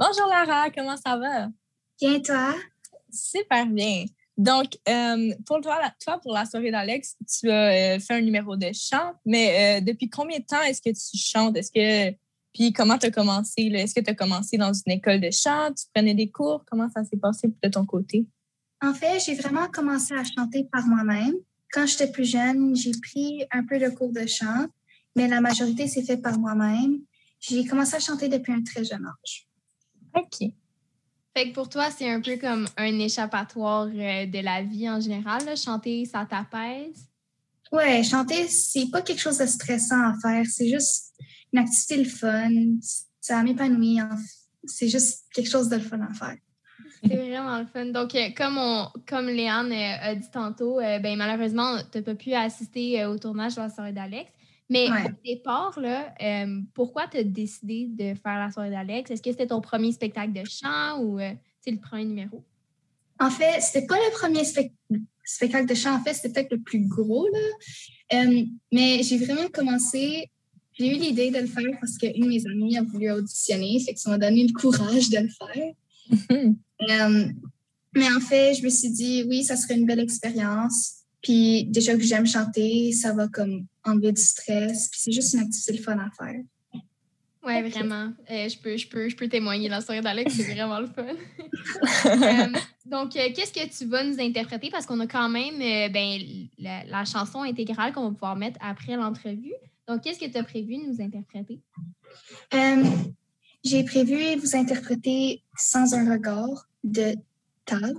Bonjour Lara, comment ça va? Bien, toi? Super bien. Donc, euh, pour toi, toi, pour la soirée d'Alex, tu as euh, fait un numéro de chant, mais euh, depuis combien de temps est-ce que tu chantes? Est-ce que puis comment tu as commencé? Est-ce que tu as commencé dans une école de chant? Tu prenais des cours? Comment ça s'est passé de ton côté? En fait, j'ai vraiment commencé à chanter par moi-même. Quand j'étais plus jeune, j'ai pris un peu de cours de chant, mais la majorité s'est fait par moi-même. J'ai commencé à chanter depuis un très jeune âge. OK. Fait que pour toi, c'est un peu comme un échappatoire euh, de la vie en général. Chanter, ça t'apaise? Ouais, chanter, c'est pas quelque chose de stressant à faire. C'est juste une activité le fun. Ça m'épanouit. C'est juste quelque chose de le fun à faire. C'est vraiment le fun. Donc, euh, comme, on, comme Léane euh, a dit tantôt, ben, malheureusement, tu n'as pas pu assister au tournage de la soirée d'Alex. Mais au départ, là, euh, pourquoi tu as décidé de faire la soirée d'Alex? Est-ce que c'était ton premier spectacle de chant ou euh, c'est le premier numéro? En fait, c'était pas le premier spectacle de chant. En fait, c'était peut-être le plus gros. Là. Euh, mais j'ai vraiment commencé. J'ai eu l'idée de le faire parce qu'une de mes amies a voulu auditionner. Fait que ça m'a donné le courage de le faire. mais en fait, je me suis dit, oui, ça serait une belle expérience. Puis déjà que j'aime chanter, ça va comme enlever du stress. Puis c'est juste une activité le fun à faire. Oui, vraiment. Euh, je, peux, je, peux, je peux témoigner. La soirée d'Alex, c'est vraiment le fun. Euh, donc, euh, qu'est-ce que tu vas nous interpréter? Parce qu'on a quand même ben, la, chanson intégrale qu'on va pouvoir mettre après l'entrevue. Donc, qu'est-ce que tu as prévu de nous interpréter? J'ai prévu vous interpréter Sans un regard de Tal.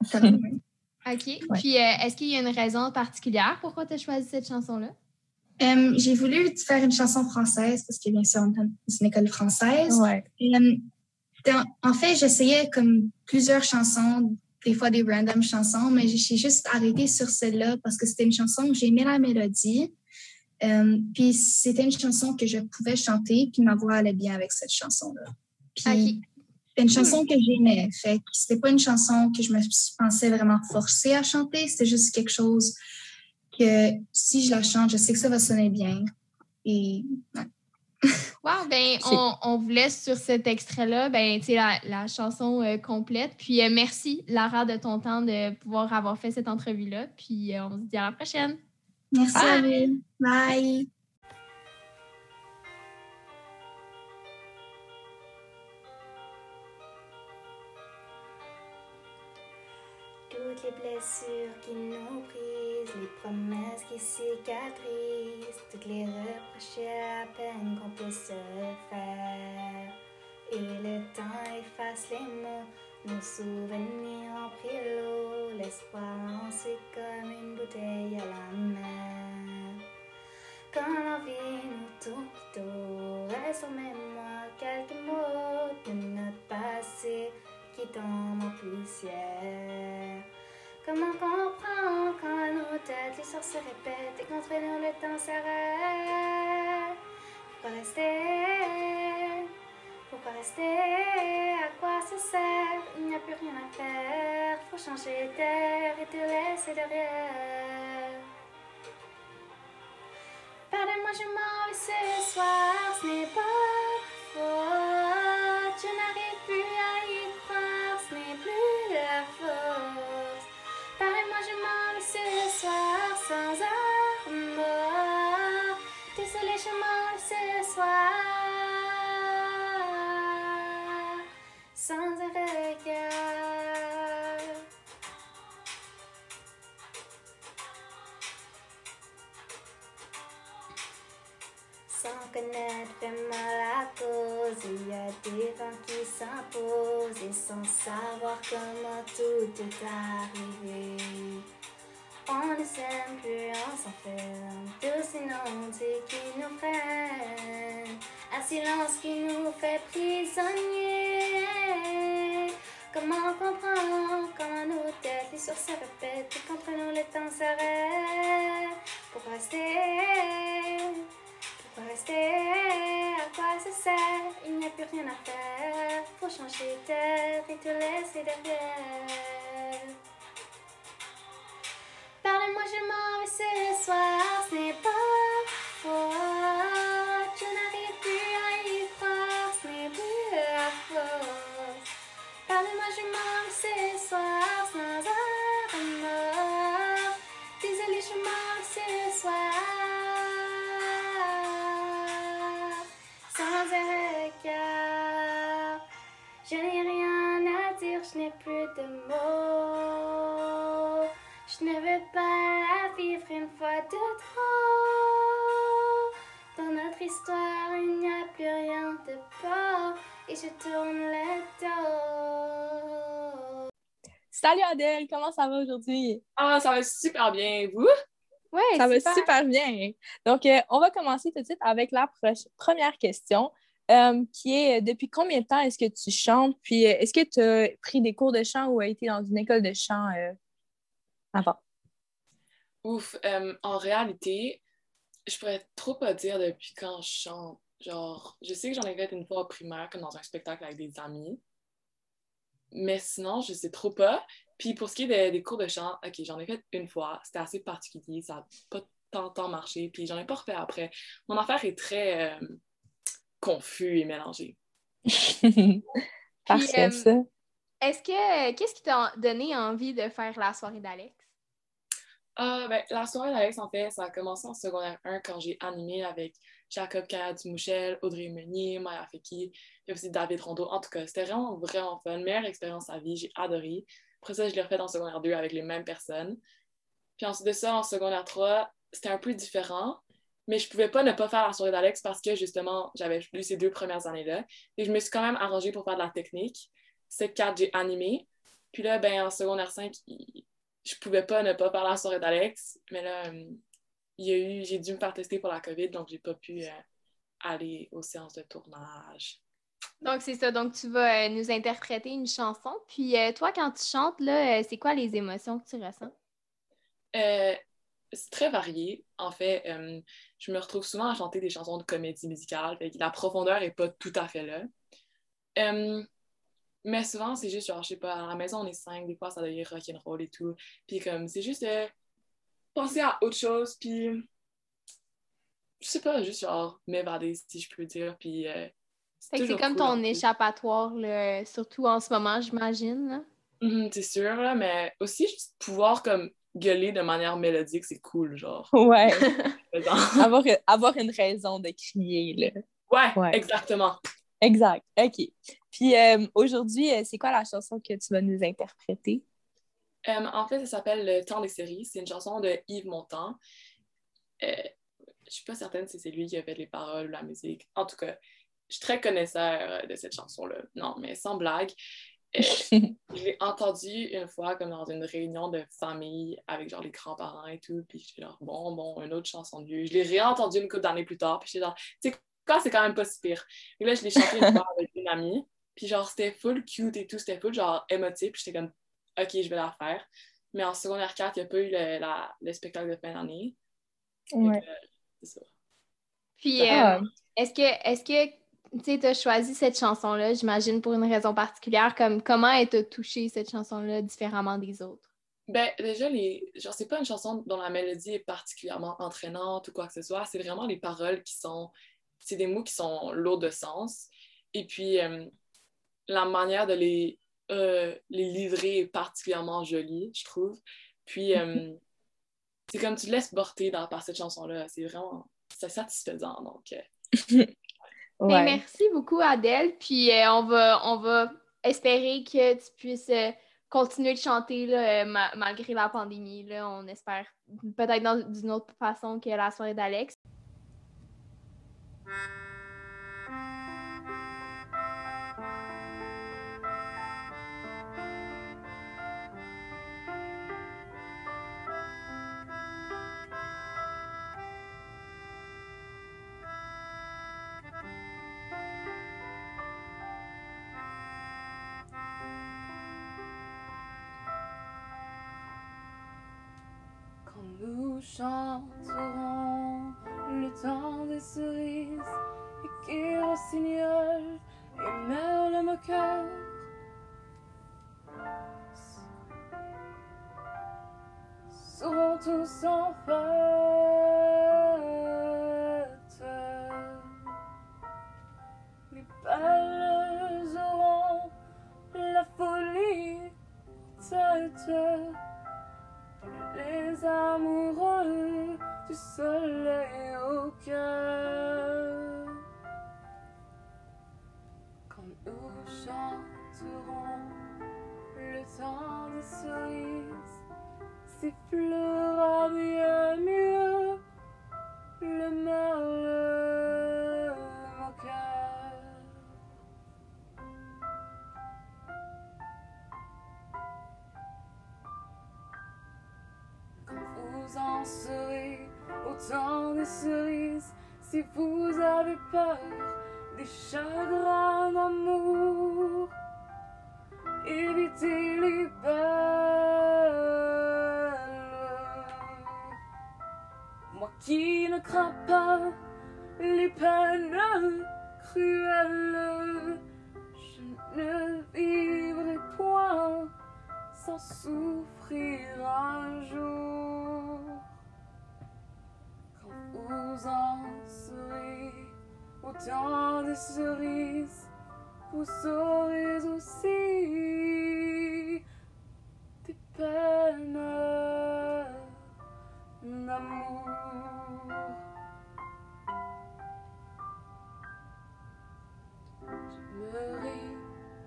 OK. Puis, euh, est-ce qu'il y a une raison particulière pourquoi tu as choisi cette chanson-là? Euh, j'ai voulu faire une chanson française parce que, bien sûr, c'est une école française. Ouais. Euh, en fait, j'essayais comme plusieurs chansons, des fois des random chansons, mais j'ai juste arrêté sur celle-là parce que c'était une chanson où j'aimais la mélodie. puis c'était une chanson que je pouvais chanter, puis ma voix allait bien avec cette chanson-là. Puis une chanson que j'aimais. Fait que c'était pas une chanson que je me pensais vraiment forcée à chanter. C'était juste quelque chose que si je la chante, je sais que ça va sonner bien. Et Wow, ben on, on, vous laisse sur cet extrait-là, ben la, la, chanson euh, complète. Puis euh, merci Lara de ton temps de pouvoir avoir fait cette entrevue-là. Puis euh, on se dit à la prochaine. Merci Bye. Bye. Les blessures qui nous brisent, les promesses qui cicatrisent, toutes les reproches la peine qu'on peut se faire. Et le temps efface les mots, nos souvenirs ont pris se répète et qu'entre nous le temps s'arrête Pourquoi rester Pourquoi rester À quoi ça sert? Il n'y a plus rien à faire. Faut changer d'air et te laisser derrière. Pardonne-moi, je m'en vais ce soir, ce n'est pas faute. Je n'arrive plus à y croire, ce n'est plus la force. Parlez-moi, je m'en vais ce soir sans. Désolée, je m'en vais ce soir sans regard. sans connaître vraiment la cause. Il y a des vents qui s'imposent et sans savoir comment tout est arrivé. On ne s'aime plus, on s'enferme. Tous ces qui nous freinent. Un silence qui nous fait prisonniers. Comment comprendre comment nos têtes, les sources se répètent et qu'entre nous le temps s'arrête? Pour rester. Pour rester, à quoi ça sert? Il n'y a plus rien à faire. Faut changer d'air et te laisser derrière. Parlez-moi, je m'en vais ce soir, ce n'est pas faute. Trop. Dans notre histoire, il n'y a plus rien de beau et je tourne le dos. Salut Adèle, comment ça va aujourd'hui? Ah, ça va super bien. Vous? Oui, Ça va super bien. Donc, euh, on va commencer tout de suite avec la première question, euh, qui est euh, depuis combien de temps est-ce que tu chantes? Puis, est-ce que tu as pris des cours de chant ou as été dans une école de chant euh, avant? Ouf, euh, en réalité, je pourrais trop pas dire depuis quand je chante. Genre, je sais que j'en ai fait une fois au primaire, comme dans un spectacle avec des amis. Mais sinon, je sais trop pas. Puis pour ce qui est des, des cours de chant, ok, j'en ai fait une fois. C'était assez particulier. Ça n'a pas tant de temps marché. Puis j'en ai pas refait après. Mon affaire est très euh, confus et mélangé. Parfait, euh, ça. Est-ce que qu'est-ce qui t'a donné envie de faire la soirée d'Alex? Ah, ben, la soirée d'Alex, en fait, ça a commencé en secondaire 1 quand j'ai animé avec Jacob Kaya-Dumouchel, Audrey Meunier, Maya Feki, et aussi David Rondeau. En tout cas, c'était vraiment, vraiment fun. Meilleure expérience à vie, j'ai adoré. Après ça, je l'ai refait en secondaire 2 avec les mêmes personnes. Puis ensuite de ça, en secondaire 3, c'était un peu différent, mais je pouvais pas ne pas faire la soirée d'Alex parce que justement, j'avais eu ces deux premières années-là. Et je me suis quand même arrangée pour faire de la technique. Cette 4, j'ai animé. Puis là, ben, en secondaire 5, il- je pouvais pas ne pas faire la soirée d'Alex, mais là, euh, il y a eu, j'ai dû me faire tester pour la COVID, donc j'ai pas pu euh, aller aux séances de tournage. Donc, c'est ça. Donc, tu vas euh, nous interpréter une chanson. Puis, euh, toi, quand tu chantes, là, c'est quoi les émotions que tu ressens? C'est très varié. En fait, je me retrouve souvent à chanter des chansons de comédie musicale. Fait que la profondeur est pas tout à fait là. Mais souvent, c'est juste genre, je sais pas, à la maison, on est cinq, des fois, ça devient rock'n'roll et tout. Puis comme, c'est juste euh, penser à autre chose, puis je sais pas, juste genre m'évader, si je peux dire. Puis euh, c'est comme cool, ton échappatoire, là, surtout en ce moment, j'imagine. Mhm, c'est sûr, là, mais aussi juste pouvoir comme gueuler de manière mélodique, c'est cool, genre. Ouais, avoir, avoir une raison de crier, là. Ouais, Ouais. exactement. Exact, OK. Puis, euh, aujourd'hui, euh, c'est quoi la chanson que tu vas nous interpréter? Euh, en fait, ça s'appelle Le temps des séries. C'est une chanson de Yves Montand. Euh, je suis pas certaine si c'est lui qui a fait les paroles ou la musique. En tout cas, je suis très connaisseur de cette chanson-là. Non, mais sans blague. Je l'ai entendue une fois comme dans une réunion de famille avec genre les grands-parents et tout. Puis j'étais genre, bon, bon, une autre chanson de vieux. Je l'ai réentendue une couple d'années plus tard. Puis j'étais genre, tu sais quoi, c'est quand même pas si pire. Et là, je l'ai chantée une fois avec une amie. Puis genre, c'était full cute et tout. C'était full genre émotif. Puis j'étais comme, OK, je vais la faire. Mais en secondaire 4, il n'y a pas eu le, la- le spectacle de fin d'année. Ouais. c'est ça. Puis, Ah. euh, est-ce que, est-ce que tu as choisi cette chanson-là, j'imagine, pour une raison particulière? Comme, comment elle t'a touché, cette chanson-là, différemment des autres? Ben, déjà, les... genre, c'est pas une chanson dont la mélodie est particulièrement entraînante ou quoi que ce soit. C'est vraiment les paroles qui sont. C'est des mots qui sont lourds de sens. Et puis, euh, la manière de les, euh, les livrer est particulièrement jolie, je trouve. Puis, euh, c'est comme tu te laisses porter dans, par cette chanson-là. C'est vraiment. C'est satisfaisant. Donc, euh, Ben, merci beaucoup, Adèle. Puis, euh, on, va, on va espérer que tu puisses euh, continuer de chanter là, ma- malgré la pandémie. Là, on espère peut-être d'une autre façon que la soirée d'Alex. Nous chanterons le temps des cerises et qui rossignol et merle moqueur seront tous en fête. Les belles auront la folie. Amoureux du soleil au cœur. Quand nous chanterons le temps des cerises, sifflera bien mieux le malheur les belles. Moi qui ne crains pas les peines cruelles, je ne vivrai point sans souffrir un jour. Quand vous en serez au temps des cerises, vous saurez aussi d'amour. J'aimerai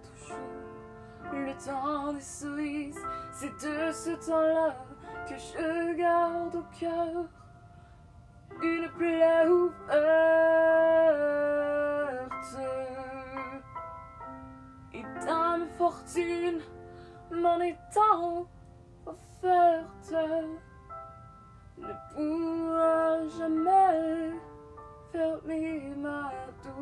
toujours le temps des cerises, c'est de ce temps-là que je garde au cœur une plaie ouverte. Et dame fortune m'en étant offerte ne pourra jamais fermer ma douleur.